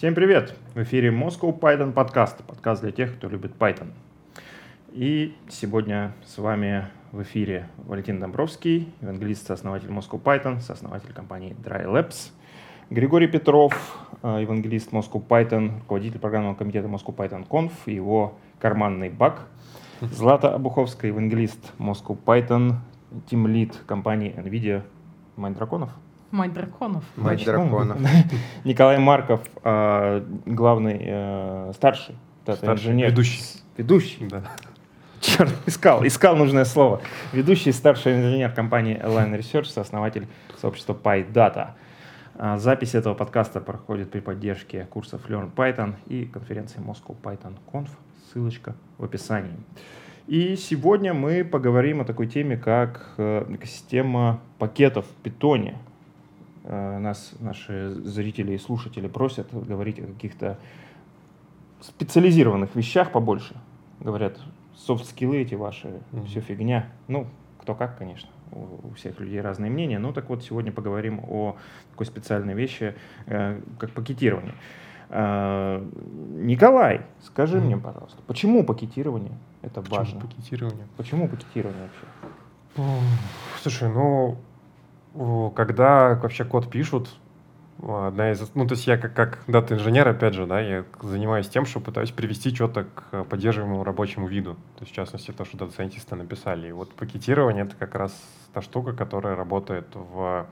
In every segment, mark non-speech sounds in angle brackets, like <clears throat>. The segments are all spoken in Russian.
Всем привет! В эфире Moscow Python подкаст, подкаст для тех, кто любит Python. И сегодня с вами в эфире Валентин Домбровский, евангелист, сооснователь Moscow Python, сооснователь компании Dry Labs, Григорий Петров, э, евангелист Moscow Python, руководитель программного комитета Moscow Python Conf и его карманный баг, Злата Обуховская, евангелист Moscow Python, тимлид компании NVIDIA Майн Драконов. Мать драконов. Мать драконов. <laughs> Николай Марков, э, главный, э, старший, инженер. Ведущий. Ведущий. Да. <laughs> Черт, искал, искал нужное слово. Ведущий старший инженер компании Align Research, сооснователь сообщества PyData. А, Запись этого подкаста проходит при поддержке курсов Learn Python и конференции Moscow Python Conf. Ссылочка в описании. И сегодня мы поговорим о такой теме, как э, экосистема пакетов в питоне. Э, Нас наши зрители и слушатели просят говорить о каких-то специализированных вещах побольше. Говорят, софт-скиллы эти ваши, Мгм. все фигня. Ну, кто как, конечно. У всех людей разные мнения. Ну, так вот, сегодня поговорим о такой специальной вещи, э, как пакетирование. Э, Николай, скажи Мгм. мне, пожалуйста, почему пакетирование это Почему важно? пакетирование? Почему пакетирование вообще? Слушай, ну, когда вообще код пишут, одна из... Ну, то есть я как, как дата-инженер, опять же, да, я занимаюсь тем, что пытаюсь привести что-то к поддерживаемому рабочему виду. То есть, в частности, то, что дата-сайентисты написали. И вот пакетирование — это как раз та штука, которая работает в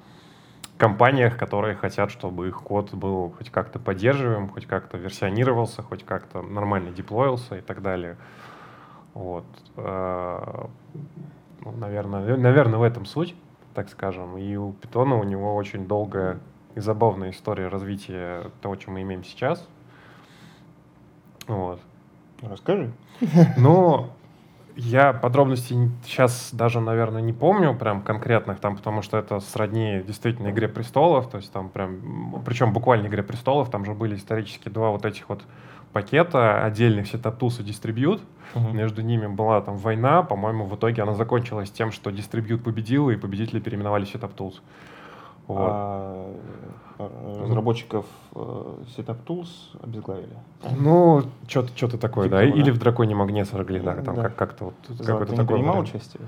компаниях, которые хотят, чтобы их код был хоть как-то поддерживаем, хоть как-то версионировался, хоть как-то нормально деплоился и так далее. Вот. Э, ну, наверное, наверное, в этом суть, так скажем. И у Питона у него очень долгая и забавная история развития того, чем мы имеем сейчас. Вот. Расскажи. Но я подробностей сейчас даже, наверное, не помню прям конкретных там, потому что это сродни действительно «Игре престолов», то есть там прям, причем буквально «Игре престолов», там же были исторически два вот этих вот пакета отдельных setup и distribute. Между ними была там война, по-моему, в итоге она закончилась тем, что distribute победил, и победители переименовали setup tools. Вот. А, э, разработчиков э, Setup Tools обезглавили. Ну, что-то что такое, Типа да. Или в драконе магнит сожгли, да, там Да. как- как-то вот не такой. принимал вариант. участие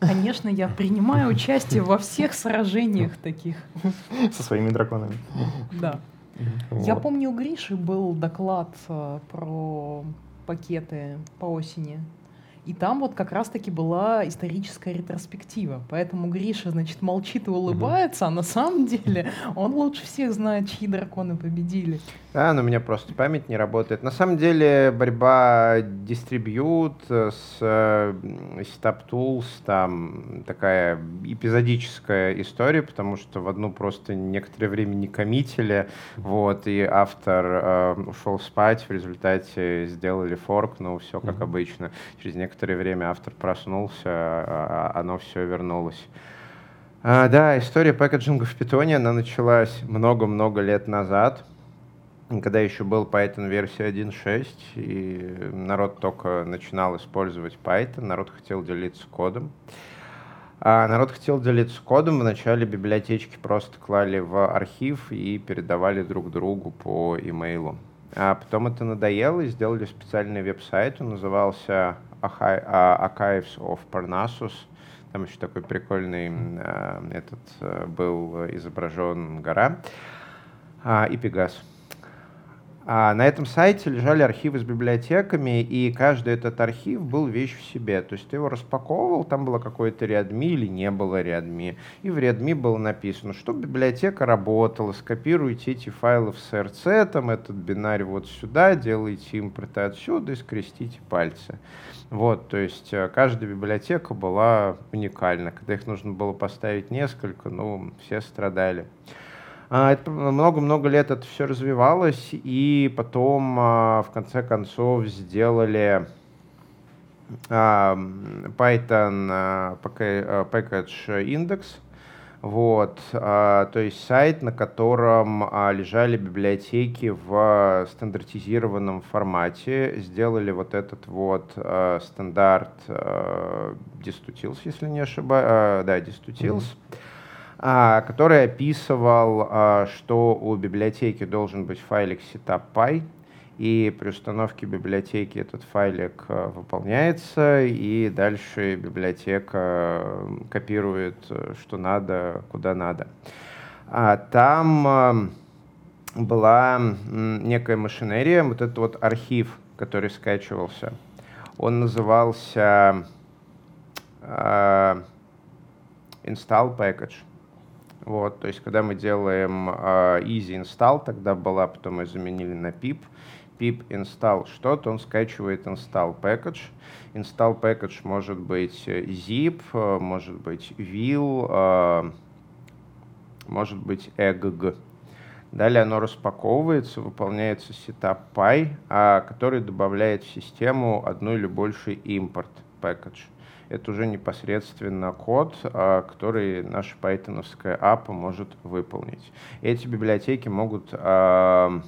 Конечно, я принимаю участие во всех сражениях таких. со своими драконами? Да. Я Вот. помню, у Гриши был доклад э, про пакеты по осени. И там вот как раз-таки была историческая ретроспектива. Поэтому Гриша, значит, молчит и улыбается, а на самом деле он лучше всех знает, чьи драконы победили. Да, но у меня просто память не работает. На самом деле борьба дистрибьют с э, Setup Tools там такая эпизодическая история, потому что в одну просто некоторое время не коммитили, вот, и автор э, ушел спать, в результате сделали форк, ну, все как Мгм. обычно. Через некоторое время автор проснулся, а, а оно все вернулось. А, да, история пэкэджинга в питоне, она началась много-много лет назад, когда еще был Python версия 1.6, и народ только начинал использовать Python, народ хотел делиться кодом. А народ хотел делиться кодом, вначале библиотечки просто клали в архив и передавали друг другу по имейлу. А потом это надоело, и сделали специальный веб-сайт, он назывался а, Archives of Parnassus. Там еще такой прикольный а, этот э, был изображен гора а, и Пегас. А на этом сайте лежали архивы с библиотеками, и каждый этот архив был вещь в себе. То есть ты его распаковывал, там было какое-то реадми или не было реадми. И в реадми было написано, что библиотека работала, скопируйте эти файлы в CRC, там этот бинарь вот сюда, делайте импорты отсюда и скрестите пальцы. Вот, то есть э, каждая библиотека была уникальна. Когда их нужно было поставить несколько, ну, все страдали. А, это Много-много лет это все развивалось, и потом а, в конце концов сделали а, Python Package Index, вот, то есть сайт, на котором лежали библиотеки в стандартизированном формате, сделали вот этот вот стандарт Distutils, если не ошибаюсь, да, Distutils. а, который описывал, а, что у библиотеки должен быть файлик setup.py, и при установке библиотеки этот файлик а, выполняется, и дальше библиотека копирует, что надо, куда надо. Там была некая машинерия, вот этот вот архив, который скачивался, он назывался install package. Вот, то есть, когда мы делаем э, easy install, тогда была, потом мы заменили на pip. pip install что-то, он скачивает install package. Install package может быть zip, может быть will, э, может быть egg. Далее оно распаковывается, выполняется setup py, а, который добавляет в систему одну или больше импорт package это уже непосредственно код, а, который наша пайтоновская APA может выполнить. Эти библиотеки могут а,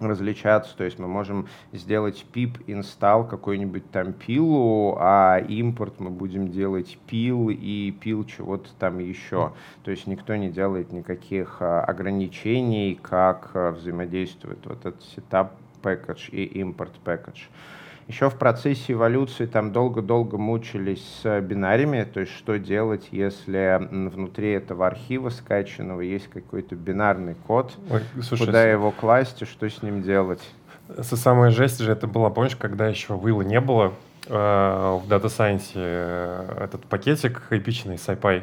различаться, то есть мы можем сделать pip install какой-нибудь там пилу, а импорт мы будем делать пил и пил чего-то там еще. То есть никто не делает никаких а, ограничений, как взаимодействует вот этот setup package и import package. Еще в процессе эволюции там долго-долго мучились с бинарями, то есть что делать, если внутри этого архива скачанного есть какой-то бинарный код, Ой, слушай, куда его класть и что с ним делать. Самая жесть же это была, помнишь, когда еще Вилла не было, э, в Data Science э, этот пакетик эпичный SciPy,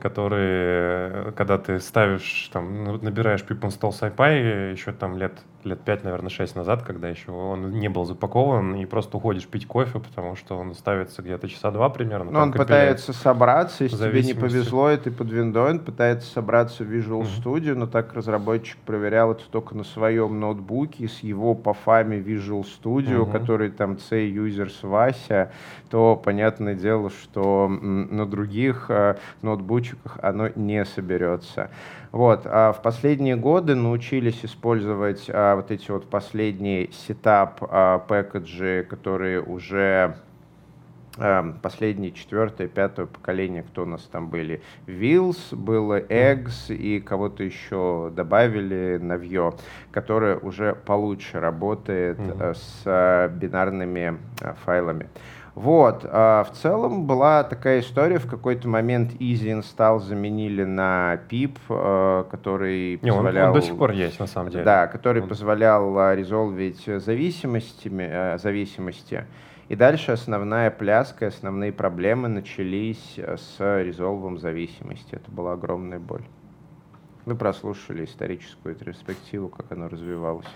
который, когда ты ставишь, там, ну, набираешь pip install SciPy еще там лет лет 5, наверное, 6 назад, когда еще он не был запакован, и просто уходишь пить кофе, потому что он ставится где-то часа два примерно. Но он пытается собраться, если тебе не повезло, и ты под виндой, он пытается собраться в Visual mm-hmm. Studio, но так разработчик проверял это только на своем ноутбуке с его пафами Visual Studio, mm-hmm. который там C-Users Вася, то понятное дело, что на других э, ноутбучиках оно не соберется. Вот. А в последние годы научились использовать а, вот эти вот последние сетап а, пэкэджи, которые уже а, последние четвертое, пятое поколение, кто у нас там были. Wheels, было Eggs и кого-то еще добавили, Navio, которое уже получше работает mm-hmm. с а, бинарными а, файлами. Вот, а в целом была такая история, в какой-то момент Easy Install заменили на PIP, э, который Не, позволял... Он, он до сих пор есть, на самом деле. Да, который он... позволял а, резолвить зависимости, э, зависимости. И дальше основная пляска, основные проблемы начались э, с резолвом зависимости. Это была огромная боль. Вы прослушали историческую ретроспективу, как оно развивалось.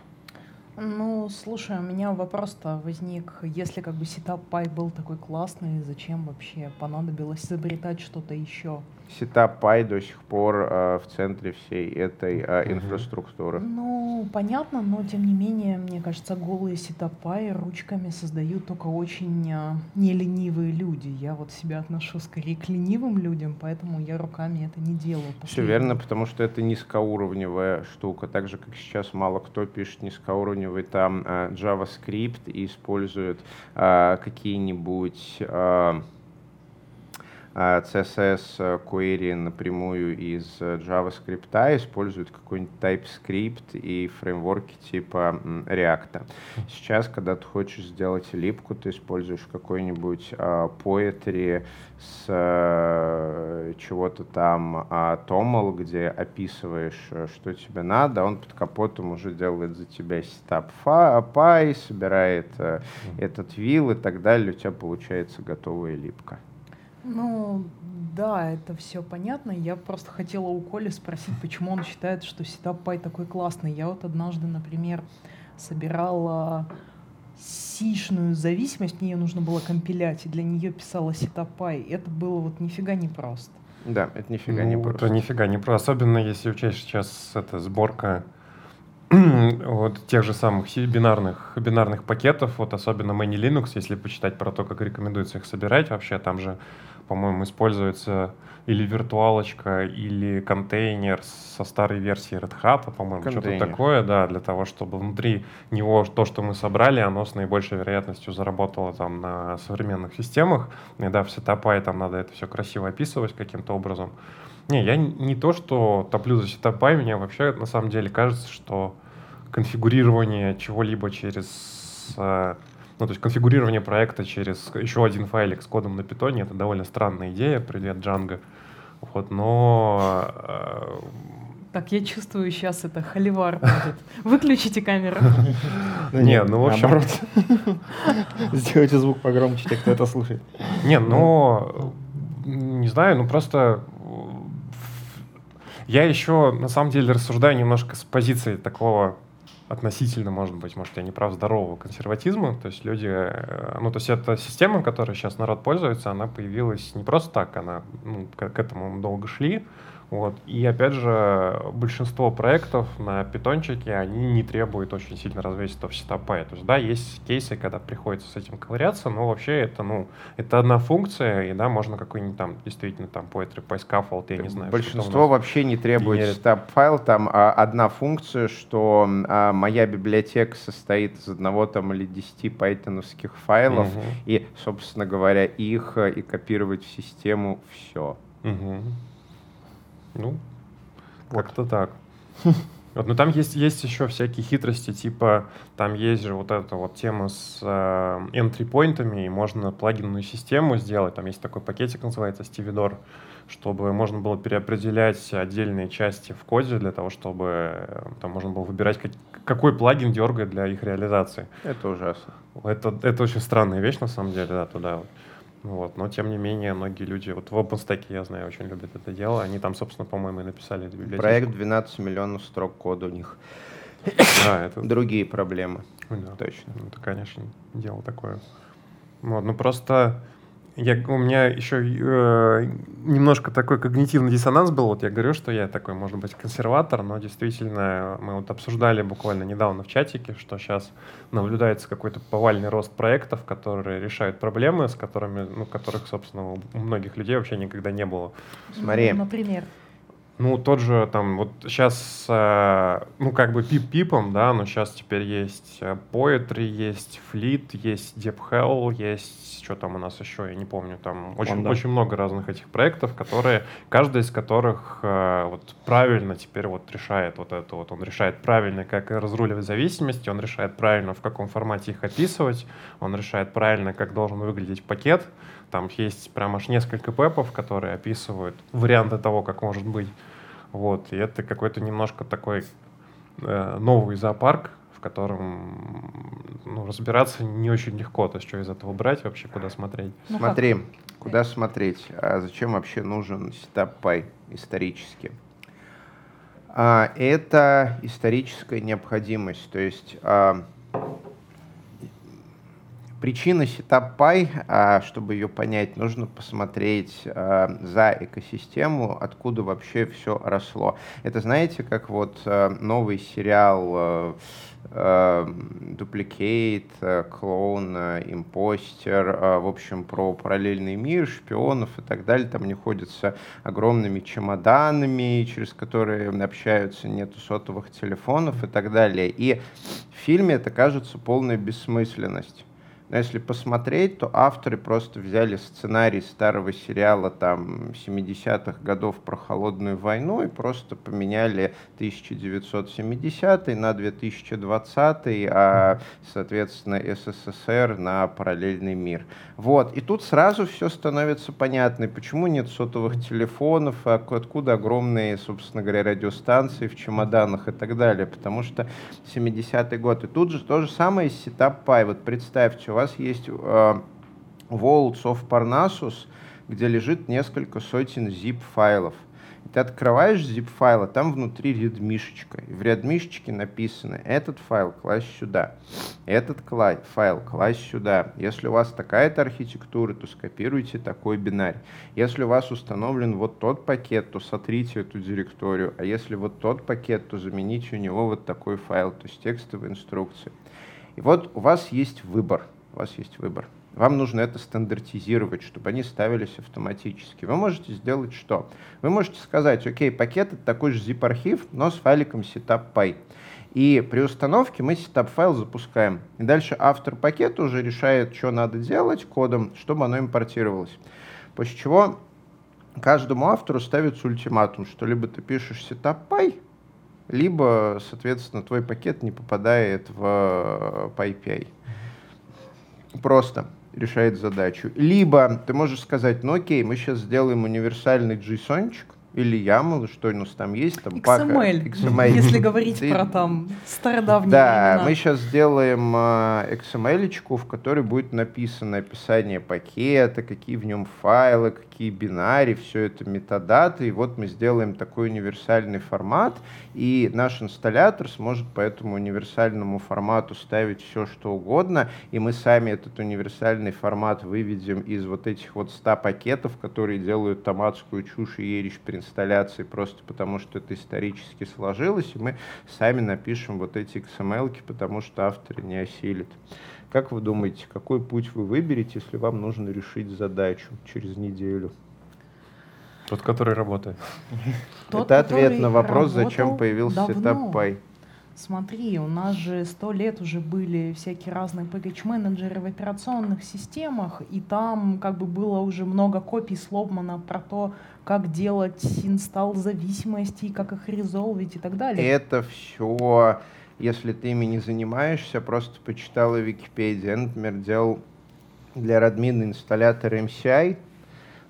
Ну, слушай, у меня вопрос-то возник, если как бы setup.py был такой классный, зачем вообще понадобилось <laughs> изобретать что-то еще? setup.py до сих пор э, в центре всей этой э, инфраструктуры. Ну, понятно, но тем не менее, мне кажется, голые setup.py ручками создают только очень э, неленивые люди. Я вот себя отношу скорее к ленивым людям, поэтому я руками это не делаю. Все верно, потому что это низкоуровневая штука. Так же, как сейчас мало кто пишет низкоуровневый там э, JavaScript и использует э, какие-нибудь... Э, CSS а, query напрямую из JavaScript, используют какой-нибудь TypeScript и фреймворки типа React. Сейчас, когда ты хочешь сделать липку, ты используешь какой-нибудь uh, Poetry с э, чего-то там TOML, где описываешь, что тебе надо, он под капотом уже делает за тебя setup.py, собирает этот wheel и так далее, у тебя получается готовая либка. Ну, да, это все понятно. Я просто хотела у Коли спросить, почему он считает, что setup.py такой классный. Я вот однажды, например, собирала сишную зависимость, мне ее нужно было компилять, и для нее писала setup.py. Это было вот нифига не просто. Да, это нифига ну, не просто. Это нифига не просто. Особенно если учесть сейчас эта сборка <clears throat> вот тех же самых бинарных, бинарных пакетов, вот особенно manylinux, если почитать про то, как рекомендуется их собирать вообще, там же по-моему, используется или виртуалочка, или контейнер со старой версии Red Hat, по-моему, что-то такое, да, для того, чтобы внутри него то, что мы собрали, оно с наибольшей вероятностью заработало там на современных системах. И да, в setup.py там надо это все красиво описывать каким-то образом. Не, я не то, что топлю за setup.py, мне вообще на самом деле кажется, что конфигурирование чего-либо через... Э, ну, то есть конфигурирование проекта через еще один файлик с кодом на питоне — это довольно странная идея, привет, Django. Вот, но... Э, так, я чувствую, сейчас это холивар будет. Выключите камеру. <laughs> Не, ну, в общем... <laughs> Сделайте звук погромче, те, кто это слушает. Не, ну, не знаю, ну просто я еще, на самом деле, рассуждаю немножко с позиции такого относительно, может быть, может, я не прав, здорового консерватизма. То есть люди, э, ну, то есть эта система, которой сейчас народ пользуется, она появилась не просто так, она, ну, к, к этому долго шли, вот. И опять же, большинство проектов на питончике, они не требуют очень сильно развесистого сетапа. То есть, да, есть кейсы, когда приходится с этим ковыряться, но вообще это, ну, это одна функция, и да, можно какой-нибудь там, действительно, там, poetry, scaffold, я не знаю. Большинство вообще не требует setup-файл, там а, одна функция, что а, моя библиотека состоит из одного там или десяти пайтоновских файлов, угу. и, собственно говоря, их и копировать в систему все. Угу. Ну, как-то так. <laughs> Вот, но там есть, есть еще всякие хитрости, типа там есть же вот эта вот тема с э, entry-поинтами, и можно плагинную систему сделать. Там есть такой пакетик, называется Stevedore, чтобы можно было переопределять отдельные части в коде для того, чтобы э, там можно было выбирать, как, какой плагин дергает для их реализации. Это ужасно. Это, это очень странная вещь, на самом деле, да, туда вот. Вот. Но, тем не менее, многие люди, вот в OpenStack, я знаю, очень любят это дело. Они там, собственно, по-моему, и написали эту библиотеку. Проект 12 миллионов строк кода у них. Да, это... <laughs> Другие проблемы. Да. Точно. Это, конечно, дело такое. Вот, ну просто я, у меня еще э, немножко такой когнитивный диссонанс был. Вот я говорю, что я такой, может быть, консерватор, но действительно мы вот обсуждали буквально недавно в чатике, что сейчас наблюдается какой-то повальный рост проектов, которые решают проблемы, с которыми, ну, которых, собственно, у многих людей вообще никогда не было. Смотри. Например. Ну, тот же там, вот сейчас, э, ну, как бы пип-пипом, да, но сейчас теперь есть э, Poetry, есть Fleet, есть Deep Hell, есть, что там у нас еще, я не помню, там очень, очень много разных этих проектов, которые, каждый из которых э, вот правильно теперь вот решает вот это вот, он решает правильно, как разруливать зависимости, он решает правильно, в каком формате их описывать, он решает правильно, как должен выглядеть пакет, там есть прям аж несколько PEP ов, которые описывают варианты того, как может быть. Вот. И это какой-то немножко такой э, новый зоопарк, в котором ну, разбираться не очень легко. То есть, что из этого брать вообще, куда смотреть? Ну, Смотри, как? куда смотреть? А зачем вообще нужен setup.py исторически? А, это историческая необходимость. То есть а, Причина SetupPy, а, чтобы ее понять, нужно посмотреть а, за экосистему, откуда вообще все росло. Это знаете, как вот а, новый сериал Duplicate, Clone, Imposter, в общем, про параллельный мир, шпионов и так далее. Там не ходятся огромными чемоданами, через которые общаются, нету сотовых телефонов и так далее. И в фильме это кажется полная бессмысленность. Но если посмотреть, то авторы просто взяли сценарий старого сериала там 70-х годов про холодную войну и просто поменяли 1970 на 2020, а, соответственно, СССР на параллельный мир. Вот. И тут сразу все становится понятно, почему нет сотовых телефонов, а откуда огромные, собственно говоря, радиостанции в чемоданах и так далее, потому что 70-й год. И тут же то же самое с Setup Py. Вот представьте, у вас есть э, Vaults of Parnassus, где лежит несколько сотен zip-файлов – ты открываешь zip файл, а там внутри редмишечка. И в редмишечке написано, этот файл класть сюда, этот файл класть сюда. Если у вас такая-то архитектура, то скопируйте такой бинарь. Если у вас установлен вот тот пакет, то сотрите эту директорию. А если вот тот пакет, то замените у него вот такой файл, то есть текстовые инструкции. И вот у вас есть выбор. У вас есть выбор. Вам нужно это стандартизировать, чтобы они ставились автоматически. Вы можете сделать что? Вы можете сказать, окей, пакет это такой же zip-архив, но с файликом setup.py. И при установке мы setup файл запускаем. И дальше автор пакета уже решает, что надо делать кодом, чтобы оно импортировалось. После чего каждому автору ставится ультиматум, что либо ты пишешь пай, либо, соответственно, твой пакет не попадает в PyPI. Просто решает задачу. Либо ты можешь сказать, ну окей, мы сейчас сделаем универсальный JSON, или YAML, что у нас там есть, там XML, XML. если говорить Ты... про там стародавние Да, времена. мы сейчас сделаем э, XML, в которой будет написано описание пакета, какие в нем файлы, какие бинари, все это метадаты, и вот мы сделаем такой универсальный формат, и наш инсталлятор сможет по этому универсальному формату ставить все, что угодно, и мы сами этот универсальный формат выведем из вот этих вот 100 пакетов, которые делают томатскую чушь и ересь инсталляции, просто потому что это исторически сложилось, и мы сами напишем вот эти XML, потому что авторы не осилят. Как вы думаете, какой путь вы выберете, если вам нужно решить задачу через неделю? Тот, который работает. Тот, Это ответ на вопрос, зачем появился этап Py. Смотри, у нас же сто лет уже были всякие разные package-менеджеры в операционных системах, и там как бы было уже много копий сломано про то, как делать инсталл зависимостей, как их резолвить и так далее. Это все, если ты ими не занимаешься, просто почитала Википедию. Я, например, делал для Радмина инсталлятор MCI,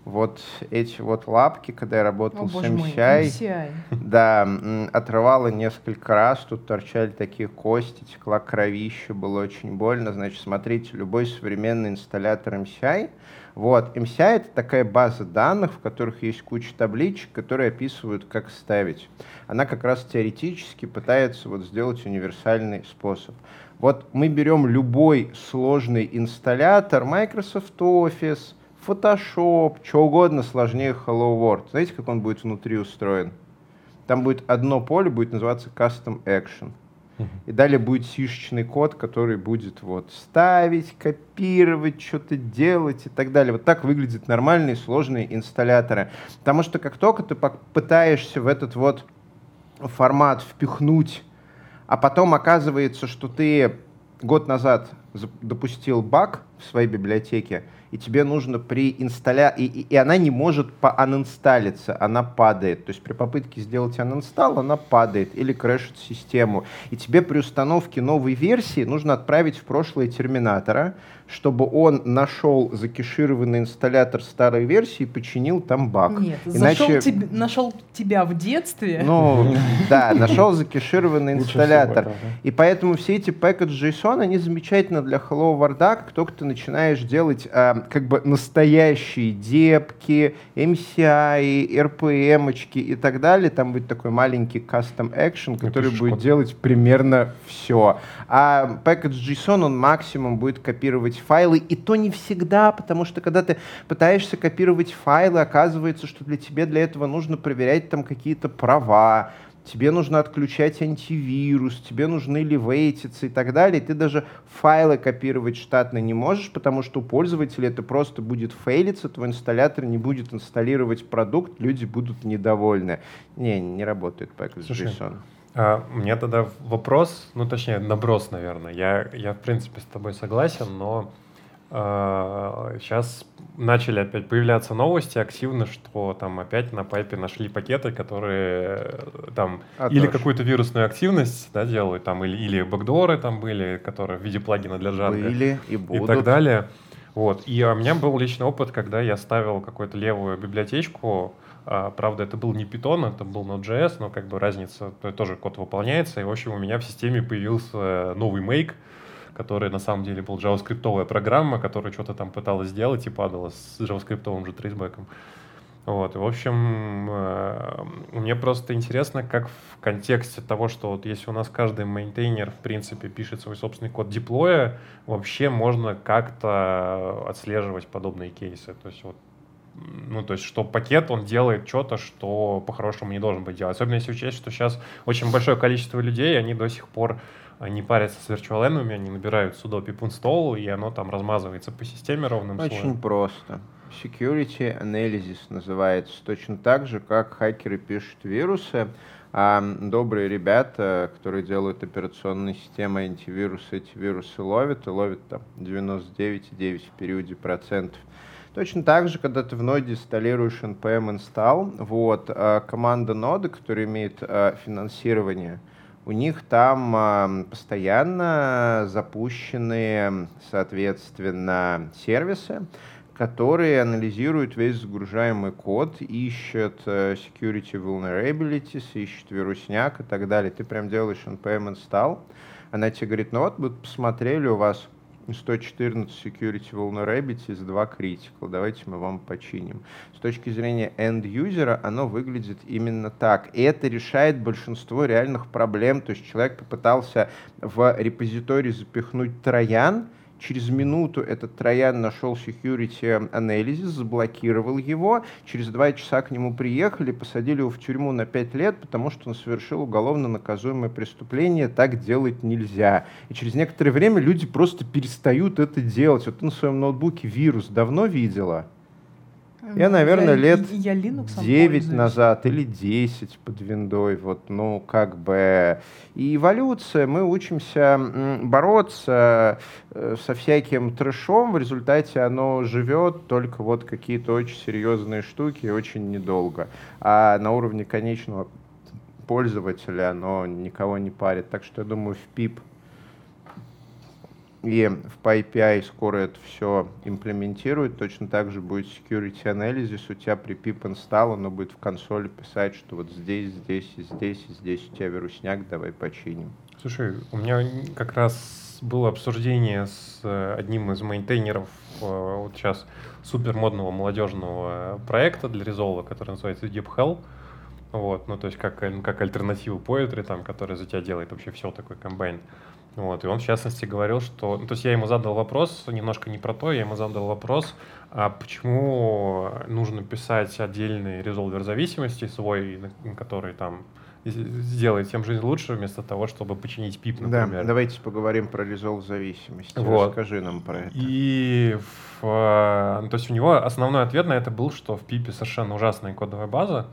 вот эти вот лапки, когда я работал О, с MCI, MCI, да, отрывало несколько раз, тут торчали такие кости, текла кровища, было очень больно. Значит, смотрите, любой современный инсталлятор MCI, вот, MCI — это такая база данных, в которых есть куча табличек, которые описывают, как ставить. Она как раз теоретически пытается вот сделать универсальный способ. Вот мы берем любой сложный инсталлятор, Microsoft Office — Photoshop, что угодно сложнее Hello World. Знаете, как он будет внутри устроен? Там будет одно поле, будет называться Custom Action. И далее будет сишечный код, который будет вот ставить, копировать, что-то делать и так далее. Вот так выглядят нормальные сложные инсталляторы. Потому что как только ты пытаешься в этот вот формат впихнуть, а потом оказывается, что ты год назад допустил баг в своей библиотеке, и тебе нужно при инсталля... И, и, и она не может поанинсталиться, она падает. То есть при попытке сделать uninstall она падает или крэшит систему. И тебе при установке новой версии нужно отправить в прошлое терминатора, чтобы он нашел закешированный инсталлятор старой версии и починил там баг. Нет, Иначе... зашел тебе, нашел тебя в детстве. Ну, <laughs> да, нашел закешированный инсталлятор. И поэтому все эти пэкэджи JSON, они замечательно для Hello World, как только ты начинаешь делать а, как бы настоящие депки, MCI, RPM и так далее. Там будет такой маленький custom action, который будет код. делать примерно все. А package JSON, он максимум будет копировать файлы, и то не всегда, потому что когда ты пытаешься копировать файлы, оказывается, что для тебя для этого нужно проверять там какие-то права, тебе нужно отключать антивирус, тебе нужны ливейтиться и так далее. Ты даже файлы копировать штатно не можешь, потому что у пользователя это просто будет фейлиться, твой инсталлятор не будет инсталлировать продукт, люди будут недовольны. Не, не работает package JSON. А, у меня тогда вопрос, ну точнее наброс, наверное. Я, я в принципе с тобой согласен, но Сейчас а, начали опять появляться новости активно, что там опять на пайпе нашли пакеты, которые э, там а или какую-то вирусную активность да, делают, там, или, или бэкдоры там были, которые в виде плагина для Django. Были и будут. И так далее. Вот. И у меня был личный опыт, когда я ставил какую-то левую библиотечку, а, правда, это был не Python, это был Node.js, но как бы разница, то тоже код выполняется. И, в общем, у меня в системе появился новый make, который на самом деле был JavaScript программа, которая что-то там пыталась сделать и падала с JavaScript же трейсбеком. Вот, в общем, э, мне просто интересно, как в контексте того, что вот если у нас каждый мейнтейнер, в принципе, пишет свой собственный код деплоя, вообще можно как-то отслеживать подобные кейсы. То есть вот ну, то есть, что пакет, он делает что-то, что по-хорошему не должен быть делать. Особенно если учесть, что сейчас очень большое количество людей, они до сих пор они парятся с virtual они набирают sudo pip install, и оно там размазывается по системе ровным Очень слоем. Очень просто. Security Analysis называется. Точно так же, как хакеры пишут вирусы, а добрые ребята, которые делают операционные системы антивирусы, эти вирусы ловят, и ловят там 99,9 в периоде процентов. Точно так же, когда ты в ноде инсталируешь npm install, вот, э, команда ноды, которая имеет э, финансирование, у них там э, постоянно запущены, соответственно, сервисы, которые анализируют весь загружаемый код, ищут security vulnerabilities, ищут вирусняк и так далее. Ты прям делаешь npm install, она тебе говорит, ну вот, мы посмотрели, у вас 114 security vulnerabilities, 2 critical. Давайте мы вам починим. С точки зрения end-юзера оно выглядит именно так. И это решает большинство реальных проблем. То есть человек попытался в репозиторий запихнуть троян, Через минуту этот троян нашел security анализис, заблокировал его. Через два часа к нему приехали, посадили его в тюрьму на пять лет, потому что он совершил уголовно наказуемое преступление. Так делать нельзя. И через некоторое время люди просто перестают это делать. Вот ты на своем ноутбуке вирус давно видела? Я, наверное, я, лет я 9 назад или 10 под виндой, вот, ну, как бы, и эволюция, мы учимся бороться э, со всяким трэшом, в результате оно живет только вот какие-то очень серьезные штуки очень недолго, а на уровне конечного пользователя оно никого не парит, так что я думаю, в PIP и в PyPI скоро это все имплементирует. Точно так же будет security analysis. У тебя при pip install оно будет в консоли писать, что вот здесь, здесь и здесь, и здесь у тебя вирусняк, давай починим. Слушай, у меня как раз было обсуждение с э, одним из мейнтейнеров э, вот сейчас супер модного молодежного проекта для резолва, который называется DeepHell. Вот, ну то есть как, как альтернатива Poetry, там, который за тебя делает вообще все такой комбайн. Вот, и он, в частности, говорил, что... Ну, то есть я ему задал вопрос, немножко не про то, я ему задал вопрос, а почему нужно писать отдельный резолвер зависимости свой, который там сделает всем жизнь лучше, вместо того, чтобы починить pip, например. Да, давайте поговорим про резолв зависимости. Вот. Расскажи нам про это. И в, ну, то есть у него основной ответ на это был, что в pip е совершенно ужасная кодовая база,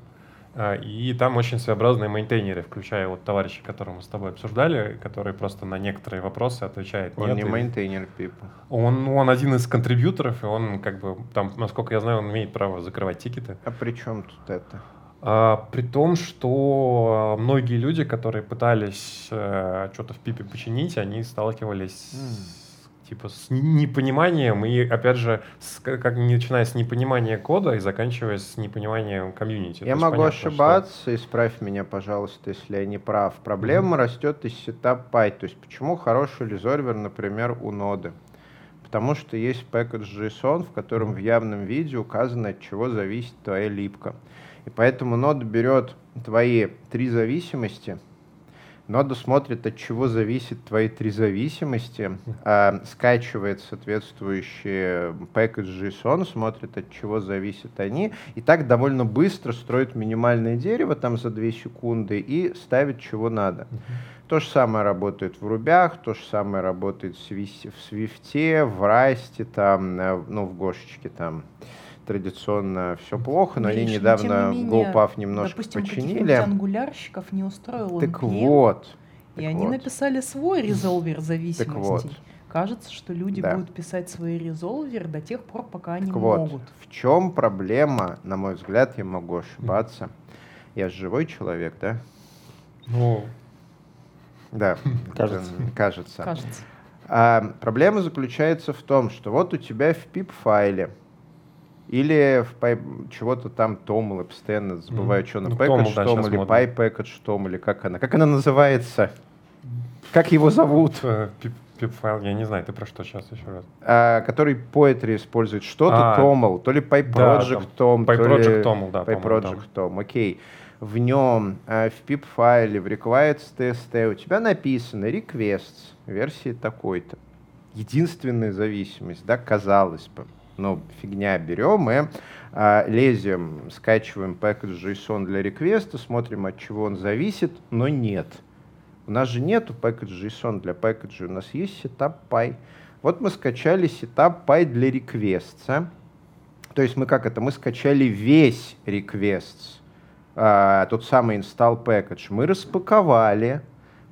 и там очень своеобразные мейнтейнеры, включая вот товарища, которого мы с тобой обсуждали, который просто на некоторые вопросы отвечает Он не мейнтейнер pip. Он, он один из контрибьюторов, и он как бы там, насколько я знаю, он имеет право закрывать тикеты. А при чем тут это? А, при том, что многие люди, которые пытались э, что-то в pip е починить, они сталкивались мм типа с непониманием и опять же с, как начиная с непонимания кода и заканчивая с непониманием комьюнити. Я могу понятно, ошибаться, что... исправь меня, пожалуйста, если я не прав. Проблема mm-hmm. растет из setup py. То есть почему хороший резольвер, например, у ноды? Потому что есть package JSON, в котором в явном виде указано, от чего зависит твоя либка. И поэтому нода берет твои три зависимости — Нода смотрит, от чего зависит твои три зависимости, э, скачивает соответствующие package JSON, смотрит, от чего зависят они, и так довольно быстро строит минимальное дерево там за 2 секунды и ставит, чего надо. То же самое работает в рубях, то же самое работает в Свифте, в Расте, там, э, ну, в Гошечке там традиционно все плохо, но Гриш, они недавно не менее, GoPuff немножко допустим, починили. ангулярщиков не устроил Так NPM, вот. И так они вот. написали свой резолвер зависимостей. Так вот. Кажется, что люди да. будут писать свои резолвер до тех пор, пока они так могут. Вот, в чем проблема, на мой взгляд, я могу ошибаться. Я же живой человек, да? Ну, да, <laughs> кажется. Кажется. кажется. А, проблема заключается в том, что вот у тебя в pip-файле или в пай... чего-то там Томл, я постоянно забываю, mm. что на ну, Package да, Том, или Py Package Том, или как она. Как она называется? Как его зовут? Э, Пип-файл, я не знаю, ты про что сейчас еще раз? А, который Poetry использует что-то а, Toml, то ли PyProject да, Tom, то ли Toml, да. PyProject Tom, окей. В нем, э, в pip-файле, в requires tst у тебя написано requests версии такой-то. Единственная зависимость, да, казалось бы ну, фигня, берем и а, лезем, скачиваем package JSON для реквеста, смотрим, от чего он зависит, но нет. У нас же нету package JSON для package, у нас есть setup py. Вот мы скачали setup py для реквеста. То есть мы как это? Мы скачали весь request, а, тот самый install package. Мы распаковали,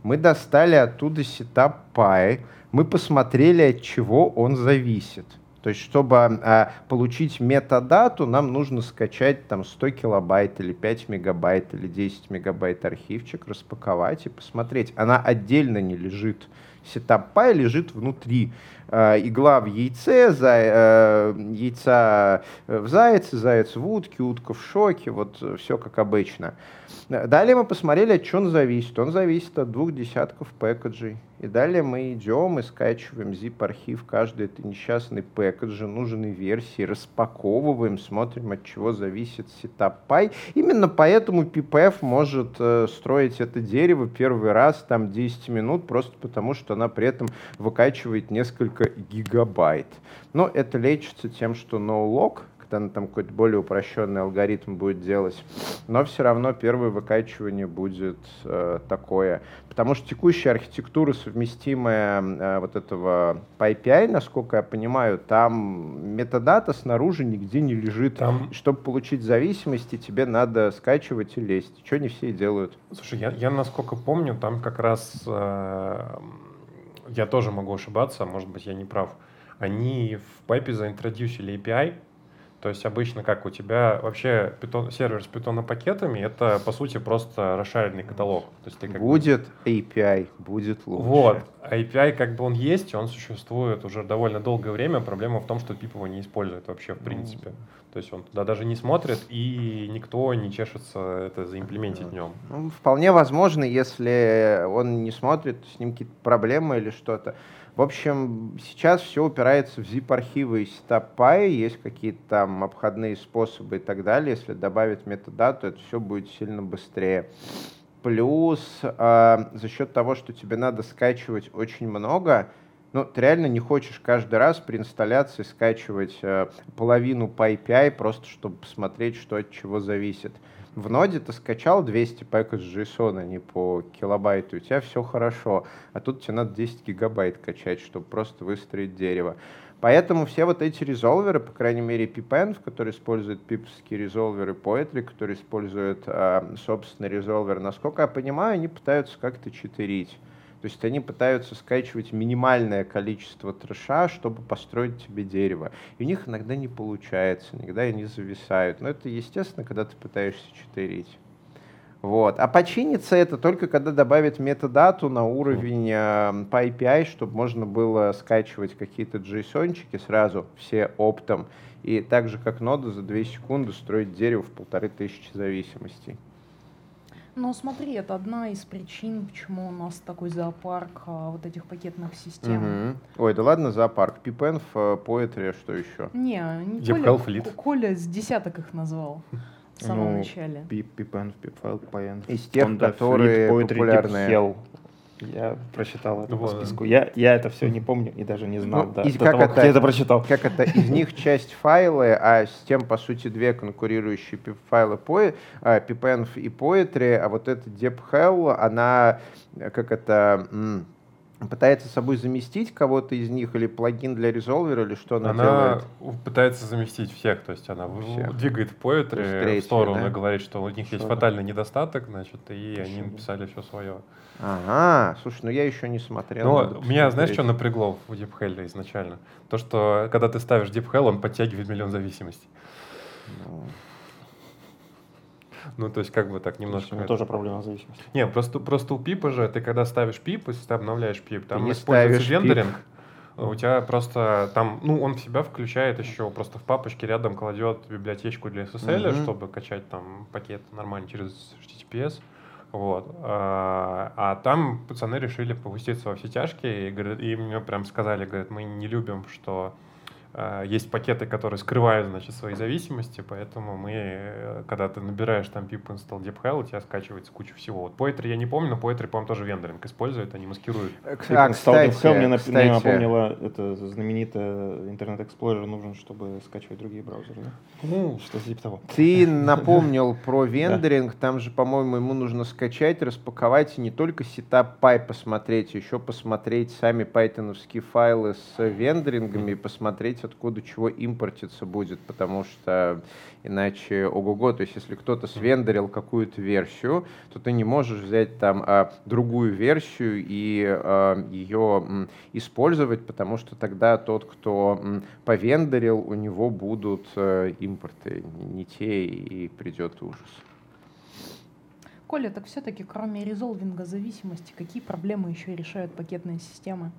мы достали оттуда setup py, мы посмотрели, от чего он зависит. То есть, чтобы а, получить метадату, нам нужно скачать там 100 килобайт или 5 мегабайт или 10 мегабайт архивчик, распаковать и посмотреть. Она отдельно не лежит. Setup py лежит внутри. А, игла в яйце, за, а, яйца в зайце, заяц в утке, утка в шоке, вот все как обычно. Далее мы посмотрели, от чего он зависит. Он зависит от двух десятков пэкэджей. И далее мы идем и скачиваем zip-архив каждой этой несчастной пэкэджи, нужной версии, распаковываем, смотрим, от чего зависит setup py. Именно поэтому pipenv может э, строить это дерево первый раз, там 10 минут, просто потому что она при этом выкачивает несколько гигабайт. Но это лечится тем, что no-log, когда там какой-то более упрощенный алгоритм будет делать. Но все равно первое выкачивание будет э, такое. Потому что текущая архитектура, совместимая э, вот этого PyPI, насколько я понимаю, там метадата снаружи нигде не лежит. Там... Чтобы получить зависимости, тебе надо скачивать и лезть. Что не все делают. Слушай, я, я насколько помню, там как раз... Э, я тоже могу ошибаться, может быть, я не прав. Они в пайпе заинтродюсили API, то есть обычно как у тебя вообще питон, сервер с питона пакетами это по сути просто расшаренный каталог. То есть ты как будет бы... API, будет лучше. Вот. API как бы он есть, он существует уже довольно долгое время. Проблема в том, что PIP его не использует вообще в принципе. То есть он туда даже не смотрит, и никто не чешется это заимплементить в нем. Ну, вполне возможно, если он не смотрит, с ним какие-то проблемы или что-то. В общем, сейчас все упирается в zip-архивы из StopPy, есть какие-то там обходные способы и так далее. Если добавить метадату, это все будет сильно быстрее. Плюс э, за счет того, что тебе надо скачивать очень много, ну, ты реально не хочешь каждый раз при инсталляции скачивать э, половину PyPI, просто чтобы посмотреть, что от чего зависит. В ноде ты скачал 200 пэков JSON, а не по килобайту, у тебя все хорошо. А тут тебе надо 10 гигабайт качать, чтобы просто выстроить дерево. Поэтому все вот эти резолверы, по крайней мере PipEnv, который использует пиповские резолверы, Poetry, который использует э, собственный резолвер, насколько я понимаю, они пытаются как-то читерить. То есть они пытаются скачивать минимальное количество трэша, чтобы построить тебе дерево. И у них иногда не получается, иногда они зависают. Но это естественно, когда ты пытаешься читерить. Вот. А починится это только когда добавят метадату на уровень э, по API, чтобы можно было скачивать какие-то json сразу, все оптом. И так же, как нода, за 2 секунды строить дерево в полторы тысячи зависимостей. Ну, смотри, это одна из причин, почему у нас такой зоопарк а, вот этих пакетных систем. Угу. Ой, да ладно, зоопарк. Пипенф, Poetry, что еще? Не, не Коля, Коля с десяток их назвал в самом ну, начале. Пипенф, Пипфайл, Паен. Из тех, которые популярные. Я прочитал это по списку. Я, я это все не помню и даже не знал, ну, да, и до как того, это, как я это прочитал. Как это, из них часть файлы, а с тем, по сути, две конкурирующие файлы а, PipEnv и Poetry, а вот эта DepHell, она, как это, пытается собой заместить кого-то из них или плагин для резолвера, или что она, она делает? пытается заместить всех, то есть она всех. двигает Poetry в сторону да? и говорит, что у них что есть фатальный недостаток, значит, и что они написали все свое. Ага, слушай, ну я еще не смотрел. Ну, меня, знаешь, что напрягло в DeepHell изначально? То, что когда ты ставишь DeepHell, он подтягивает миллион зависимостей. Ну, ну, то есть, как бы так немножко... Это тоже проблема зависимости. Не, просто, просто у пипа же, ты когда ставишь пип, если ты обновляешь пип, там используется вендоринг, у тебя просто там, ну, он в себя включает еще, просто в папочке рядом кладет библиотечку для SSL, mm-hmm. чтобы качать там пакет нормально через HTTPS. Вот. А, а там пацаны решили повыситься во все тяжкие, и, говорят, и мне прям сказали, говорят, мы не любим, что есть пакеты, которые скрывают, значит, свои зависимости, поэтому мы, э, когда ты набираешь там pip install deepHell, у тебя скачивается куча всего. Вот Poetry я не помню, но Poetry, по-моему, тоже вендоринг использует, они маскируют. Э, а, кстати, deepHell мне, кстати. мне напомнило, это знаменитое Internet Explorer нужен, чтобы скачивать другие браузеры, да? Ну, что типа того. Ты напомнил <laughs> про вендоринг, там же, по-моему, ему нужно скачать, распаковать и не только сетап Py посмотреть, еще посмотреть сами пайтоновские файлы с вендорингами, посмотреть смотреть, откуда чего импортиться будет, потому что иначе ого-го, то есть если кто-то свендорил какую-то версию, то ты не можешь взять там а, другую версию и а, ее использовать, потому что тогда тот, кто повендорил, у него будут а, импорты не те, и придет ужас. Коля, так все-таки кроме резолвинга зависимости, какие проблемы еще решают пакетные системы?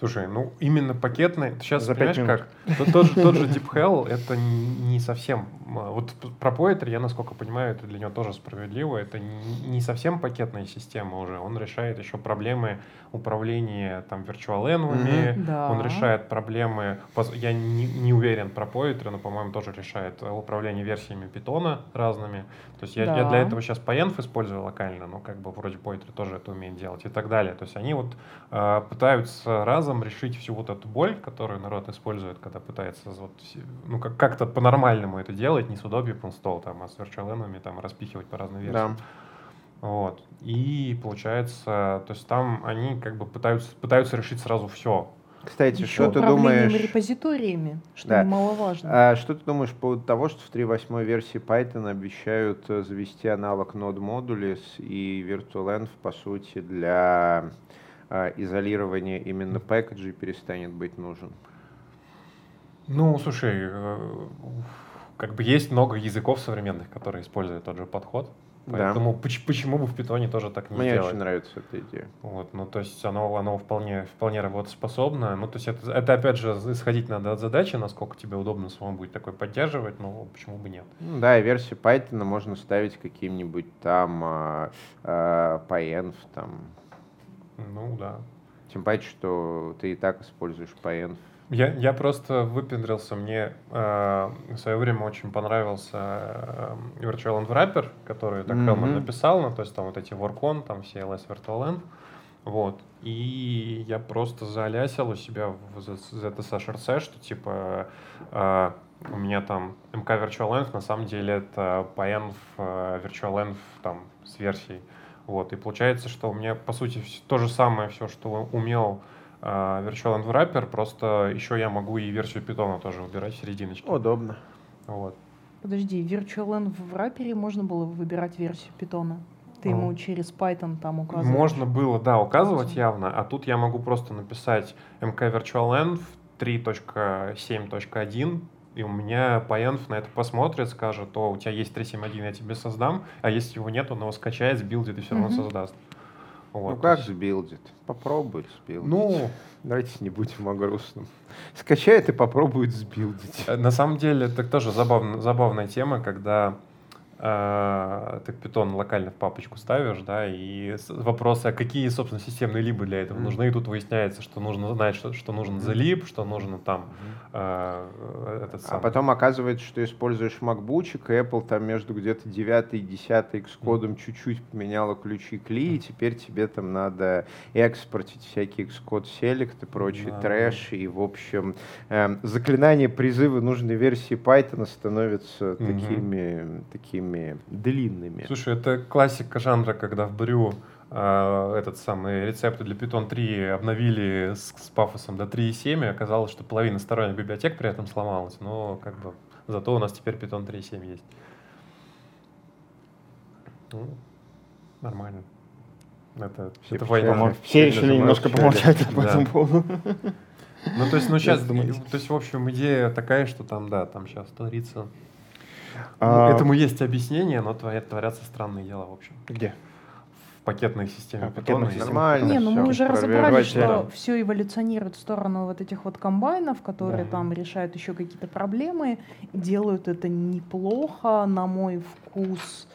Слушай, ну именно пакетный, сейчас За понимаешь минут. как, тот, тот же, тот же Deep Hell, это не, совсем, а, вот про Poetry, я насколько понимаю, это для него тоже справедливо, это не, совсем пакетная система уже, он решает еще проблемы управления там виртуаленвами, Да. он решает проблемы, я не, не уверен про Poetry, но, по-моему, тоже решает управление версиями питона разными, то есть я, я Да. для этого сейчас PyEnv использую локально, но как бы вроде Poetry тоже это умеет делать и так далее, то есть они вот э, пытаются разом решить всю вот эту боль, которую народ использует, когда пытается вот, ну, как- как-то по-нормальному это делать, не с удобием install, там, а с virtualenвами там распихивать по разным версиям. Да. Вот. И получается, то есть там они как бы пытаются, пытаются решить сразу все. Кстати, Еще что ты думаешь? репозиториями, что Да. немаловажно. А что ты думаешь по поводу того, что в 3.8 версии Python обещают э, завести аналог Node Modules и VirtualEnv, по сути, для изолирования именно пэкэджей перестанет быть нужен? Ну, слушай, э, как бы есть много языков современных, которые используют тот же подход. Да. Поэтому поч- почему бы в питоне тоже так не Мне сделать? очень нравится эта идея. Вот, ну, то есть оно, оно вполне, вполне работоспособно. Ну, то есть это, это, опять же, исходить надо от задачи, насколько тебе удобно самому будет такой поддерживать, ну, почему бы нет. Ну да, и версию Python можно ставить каким-нибудь там а, а, PyEnv, там. Ну, да. Тем паче, что ты и так используешь PyEnv. Я, я просто выпендрился, мне э, в свое время очень понравился э, Virtual Env Wrapper, который так. Hellman написал, ну, то есть там вот эти WorkOn, там все LS Virtual Env, вот, и я просто залясил у себя в ZSH RC, что типа э, у меня там MK Virtual Env на самом деле это PyEnv э, Virtual Env там с версией, вот, и получается, что у меня по сути то же самое все, что умел а, Virtual Env Wrapper, просто еще я могу и версию питона тоже выбирать в серединочке. Удобно. Вот. Подожди, в рапере можно было выбирать версию питона? Ты ему А. через Python там указываешь? Можно было, да, указывать Указывать. явно, а тут я могу просто написать mk virtual env 3.7.1, и у меня PyEnv на это посмотрит, скажет, о, у тебя есть 3.7.1, я тебе создам, а если его нет, он его скачает, сбилдит и все равно создаст. Вот, ну как сбилдит? Попробуй сбилдить. Ну, Давайте не будем о грустном. Скачает и попробует сбилдить. Э, На самом деле, это тоже забавно- забавная тема, когда ты питон локально в папочку ставишь, да, и вопросы, а какие, собственно, системные либы для этого Мгм. нужны, и тут выясняется, что нужно знать, что, что нужен Мгм. залип, что нужно там э, этот А самый- потом оказывается, что используешь и Apple там между где-то 9 и 10 Xcode чуть-чуть поменяла ключи кли, и теперь тебе там надо экспортить всякие Xcode Select и прочий Да. трэш, и, в общем, эм, заклинание призыва нужной версии Python становятся Мгм. такими, такими длинными. Слушай, это классика жанра, когда в Брю э, этот самый рецепты для Python 3 обновили с, с пафосом до 3.7, и оказалось, что половина сторонних библиотек при этом сломалась, но как бы зато у нас теперь Python 3.7 есть. Ну, нормально. Это, Все это война. Все Сильно решили немножко помолчать по Да. этому поводу. Ну, то есть, ну, сейчас, то есть, в общем, идея такая, что там, да, там сейчас творится. А, Ну, Этому есть объяснение, но творят- творятся странные дела, в общем. Где? В пакетной системе А, пакетной системе. Нормально. Не, ну мы уже разобрались, что все эволюционирует в сторону вот этих вот комбайнов, которые Да. там решают еще какие-то проблемы, делают это неплохо, на мой вкус.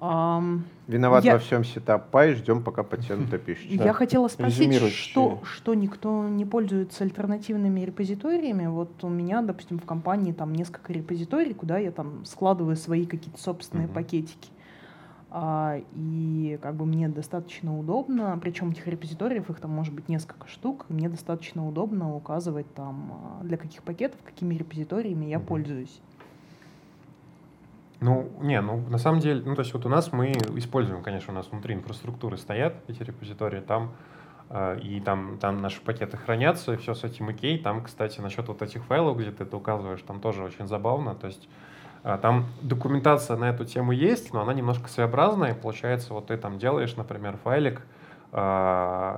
Виноват Я- во всем сетап Py, ждем, пока патент допишет. Да. Я хотела спросить, что, что никто не пользуется альтернативными репозиториями. Вот у меня, допустим, в компании там несколько репозиторий, куда я там складываю свои какие-то собственные Мгм. пакетики. А, и как бы мне достаточно удобно, причем этих репозиториев, их там может быть несколько штук, и мне достаточно удобно указывать там, а, для каких пакетов, какими репозиториями я Мгм. пользуюсь. Ну, не, ну, на самом деле, ну, то есть вот у нас мы используем, конечно, у нас внутри инфраструктуры стоят эти репозитории, там э, и там, там наши пакеты хранятся, и все с этим окей. Там, кстати, насчет вот этих файлов, где ты это указываешь, там тоже очень забавно. То есть э, там документация на эту тему есть, но она немножко своеобразная. Получается, вот ты там делаешь, например, файлик, э,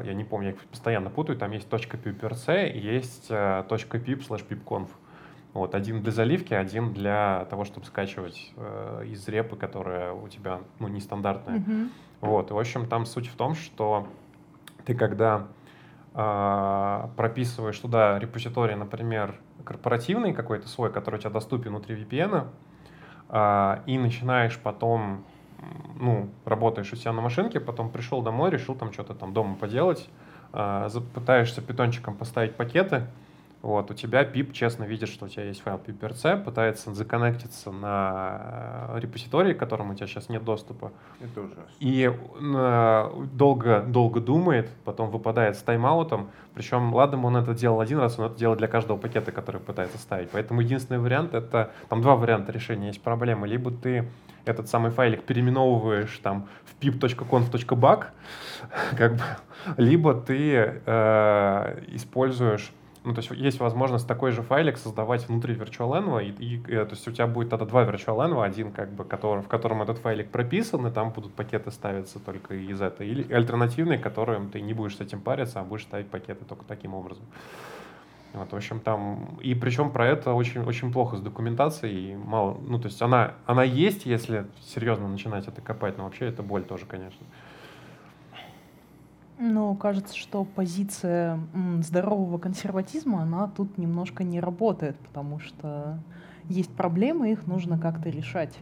я не помню, я их постоянно путаю, там есть .pprc и есть .pip slash pipconf. Вот, один для заливки, один для того, чтобы скачивать э, из репы, которая у тебя ну, нестандартная. Мгм. Вот, и, в общем, там суть в том, что ты когда а, прописываешь туда репозиторий, например, корпоративный какой-то свой, который у тебя доступен внутри VPN, а, и начинаешь потом, ну, работаешь у себя на машинке, потом пришел домой, решил там что-то там дома поделать, за- пытаешься питончиком поставить пакеты, вот, у тебя пип честно видит, что у тебя есть файл pprc, пытается законнектиться на э, репозиторий, к которому у тебя сейчас нет доступа, Это ужасно. и э, долго, долго думает, потом выпадает с тайм-аутом. Причем, ладно, он это делал один раз, он это делает для каждого пакета, который пытается ставить. Поэтому единственный вариант это, там два варианта решения есть проблемы. Либо ты этот самый файлик переименовываешь там в pip.conf.bug, <laughs> как бы, либо ты э, используешь ну, то есть есть возможность такой же файлик создавать внутри virtualenv, и, и, э, то есть у тебя будет тогда два virtualenv, один, как бы, который, в котором этот файлик прописан, и там будут пакеты ставиться только из этого, или альтернативный, которым ты не будешь с этим париться, а будешь ставить пакеты только таким образом. Вот, в общем, там, и причем про это очень, очень плохо с документацией, мало, ну, то есть она, она есть, если серьезно начинать это копать, но вообще это боль тоже, конечно. Ну, кажется, что позиция здорового консерватизма, она тут немножко не работает, потому что есть проблемы, их нужно как-то решать.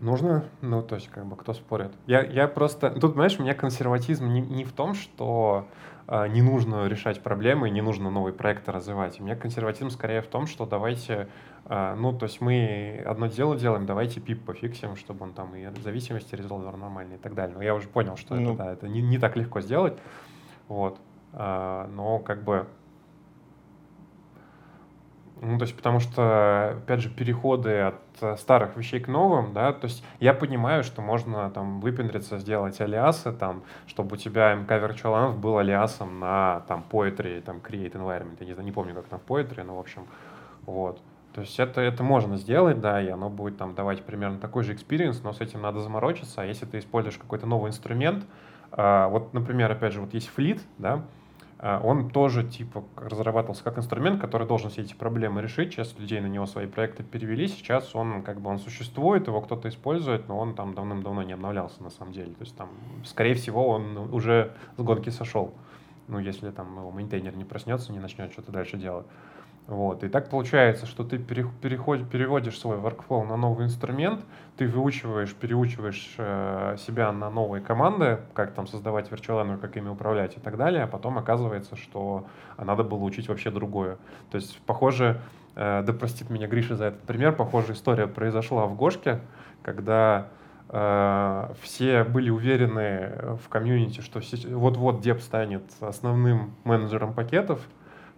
Нужно, ну, то есть, как бы, кто спорит. Я, я просто, тут, понимаешь, у меня консерватизм не, не в том, что э, не нужно решать проблемы, не нужно новые проекты развивать. У меня консерватизм скорее в том, что давайте, ну, то есть мы одно дело делаем, давайте пип пофиксим, чтобы он там и зависимости резолвер нормальный и так далее. Но я уже понял, что Ну. это, да, это не, не так легко сделать, вот. А, но, как бы, ну, то есть, потому что, опять же, переходы от э, старых вещей к новым, да, то есть я понимаю, что можно там выпендриться, сделать алиасы, там, чтобы у тебя MK Virtual Env был алиасом на там Poetry, там Create Environment, я не знаю, не помню, как там в Poetry, но, в общем, вот. То есть это, это можно сделать, да, и оно будет там давать примерно такой же experience, но с этим надо заморочиться, а если ты используешь какой-то новый инструмент, а, вот, например, опять же, вот есть Fleet, да, а, он тоже типа разрабатывался как инструмент, который должен все эти проблемы решить. Часть людей на него свои проекты перевели. Сейчас он как бы он существует, его кто-то использует, но он там давным-давно не обновлялся на самом деле. То есть там, скорее всего, он уже с гонки сошел. Ну, если там его мейнтейнер не проснется, не начнет что-то дальше делать. Вот. И так получается, что ты пере- переходи- переводишь свой workflow на новый инструмент, ты выучиваешь, переучиваешь э, себя на новые команды, как там создавать виртуальную, как ими управлять и так далее, а потом оказывается, что надо было учить вообще другое. То есть, похоже, э, да простит меня Гриша за этот пример, похожая история произошла в Гошке, когда э, все были уверены в комьюнити, что вот-вот Деп станет основным менеджером пакетов,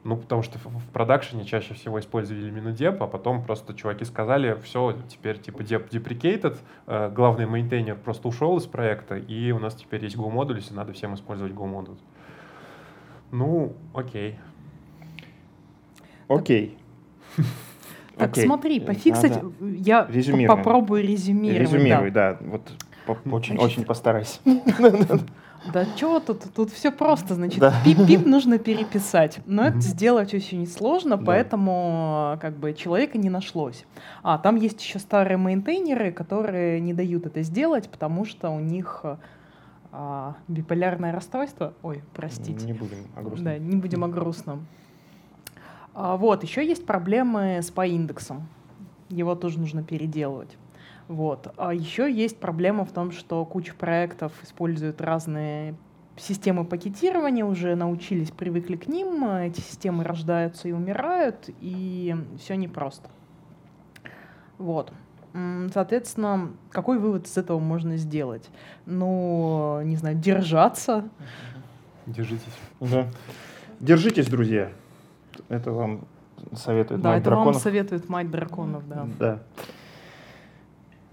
ну, потому что в, продакшене чаще всего использовали именно деп, а потом просто чуваки сказали, все, теперь типа деп deprecated, э, главный мейнтейнер просто ушел из проекта, и у нас теперь есть Go-модуль, если надо всем использовать Go-модуль. Ну, окей. Окей. Так Окей. смотри, Э, пофиксить, надо я резюмируем. попробую резюмировать. да. Резюмируй, да. Вот по- очень, Значит, очень постарайся. <laughs> Да чего тут? Тут все просто. Значит, Да. pip-pip нужно переписать. Но это сделать очень сложно, Да. поэтому как бы человека не нашлось. А, там есть еще старые мейнтейнеры, которые не дают это сделать, потому что у них а, биполярное расстройство. Ой, простите. Не будем о грустном. Да, не будем о грустном. А, вот, еще есть проблемы с по-индексом. Его тоже нужно переделывать. Вот. А еще есть проблема в том, что куча проектов используют разные системы пакетирования, уже научились, привыкли к ним, а эти системы рождаются и умирают, и все непросто. Вот. Соответственно, какой вывод из этого можно сделать? Ну, не знаю, держаться, Держитесь. Да. Держитесь, друзья. Это вам советует Да, мать это вам советует мать драконов, да. Да.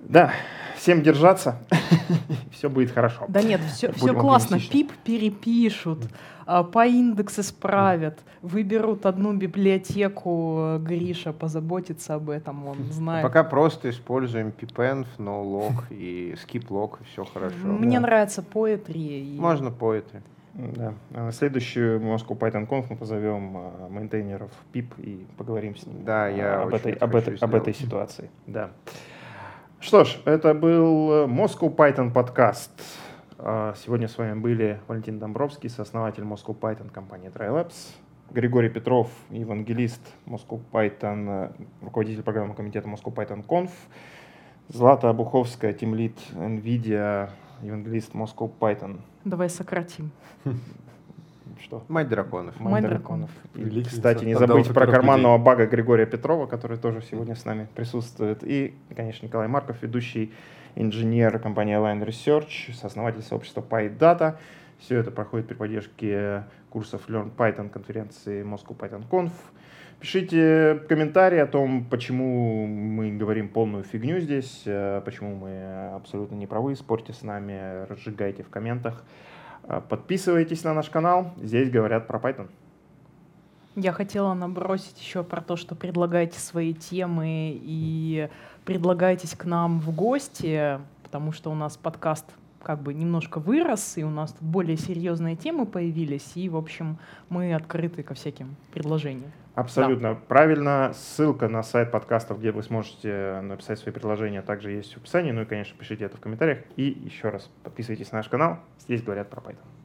Да. всем держаться, <laughs> все будет хорошо. Да нет, все, все классно. ПИП перепишут, а, по индекс исправят, выберут одну библиотеку, э, Гриша позаботится об этом, он знает. Пока просто используем pipenv, nolog и skiplog, все хорошо. Мне да. нравится poetry. и- Можно поэты. Да. А следующую Moscow Python Conf мы позовем а, мейнтейнеров PIP и поговорим с ними Да, я об, этой, это об, этой, об этой ситуации. Да. Что ж, это был э, Moscow Python подкаст. А, Сегодня с вами были Валентин Домбровский, сооснователь Moscow Python компании TryLabs, Григорий Петров, евангелист Moscow Python, э, руководитель программного комитета Moscow Python Conf, Злата Обуховская, тимлит NVIDIA, евангелист Moscow Python. Давай сократим. <laughs> Что? Мать драконов. Мать драконов. И, Великий кстати, не забудьте про карманного бага Григория Петрова, который тоже сегодня с нами присутствует. И, конечно, Николай Марков, ведущий инженер компании Align Research, сооснователь сообщества PyData. Все это проходит при поддержке курсов Learn Python конференции Moscow Python Conf. Пишите комментарии о том, почему мы говорим полную фигню здесь, э, почему мы абсолютно не правы, спорьте с нами, разжигайте в комментах. Э, Подписывайтесь на наш канал, здесь говорят про Python. Я хотела набросить еще про то, что предлагайте свои темы и предлагайтесь к нам в гости, потому что у нас подкаст как бы немножко вырос, и у нас тут более серьезные темы появились, и, в общем, мы открыты ко всяким предложениям. Абсолютно правильно. Ссылка на сайт подкастов, где вы сможете написать свои предложения, также есть в описании. Ну и, конечно, пишите это в комментариях. И еще раз подписывайтесь на наш канал. Здесь говорят про Python.